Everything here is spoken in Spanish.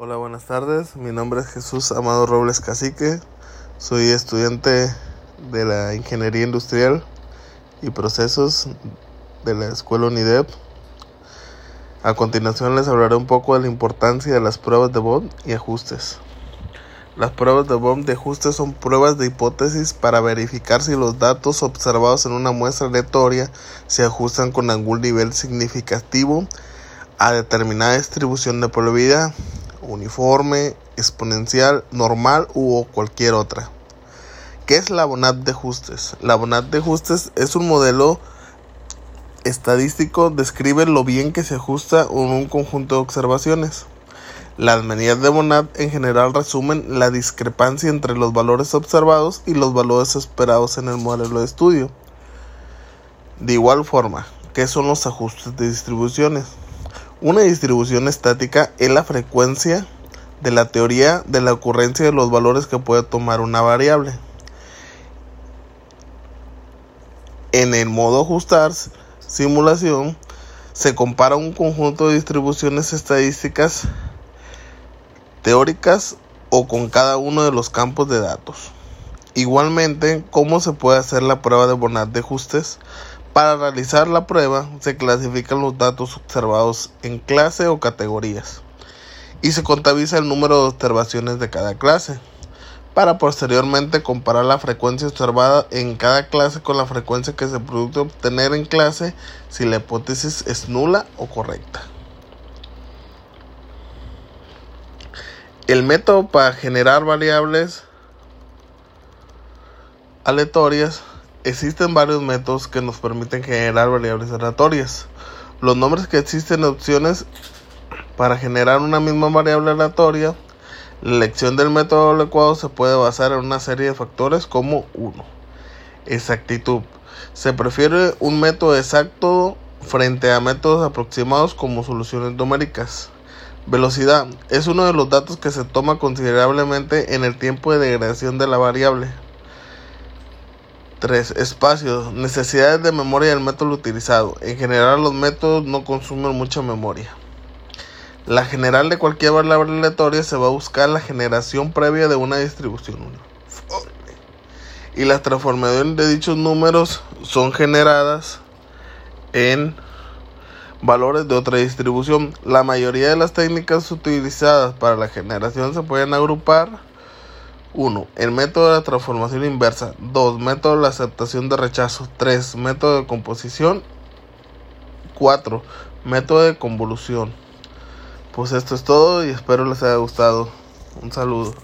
Hola, buenas tardes. Mi nombre es Jesús Amado Robles Cacique. Soy estudiante de la Ingeniería Industrial y Procesos de la Escuela UNIDEP. A continuación les hablaré un poco de la importancia de las pruebas de Bond y ajustes. Las pruebas de Bond de ajuste son pruebas de hipótesis para verificar si los datos observados en una muestra aleatoria se ajustan con algún nivel significativo a determinada distribución de probabilidad uniforme, exponencial, normal u cualquier otra. ¿Qué es la Bonat de ajustes? La Bonat de ajustes es un modelo estadístico, describe lo bien que se ajusta un conjunto de observaciones. Las medidas de Bonat en general resumen la discrepancia entre los valores observados y los valores esperados en el modelo de estudio. De igual forma, ¿qué son los ajustes de distribuciones? Una distribución estática es la frecuencia de la teoría de la ocurrencia de los valores que puede tomar una variable. En el modo ajustar simulación se compara un conjunto de distribuciones estadísticas teóricas o con cada uno de los campos de datos. Igualmente, ¿cómo se puede hacer la prueba de Bonat de ajustes? Para realizar la prueba se clasifican los datos observados en clase o categorías y se contabiliza el número de observaciones de cada clase para posteriormente comparar la frecuencia observada en cada clase con la frecuencia que se produce obtener en clase si la hipótesis es nula o correcta. El método para generar variables aleatorias Existen varios métodos que nos permiten generar variables aleatorias. Los nombres que existen opciones para generar una misma variable aleatoria. La elección del método adecuado se puede basar en una serie de factores como 1. Exactitud. Se prefiere un método exacto frente a métodos aproximados como soluciones numéricas. Velocidad es uno de los datos que se toma considerablemente en el tiempo de degradación de la variable. 3. Espacio. Necesidades de memoria del método utilizado. En general los métodos no consumen mucha memoria. La general de cualquier variable aleatoria se va a buscar la generación previa de una distribución Y las transformaciones de dichos números son generadas en valores de otra distribución. La mayoría de las técnicas utilizadas para la generación se pueden agrupar 1. El método de la transformación inversa. 2. Método de la aceptación de rechazo. 3. Método de composición. 4. Método de convolución. Pues esto es todo y espero les haya gustado. Un saludo.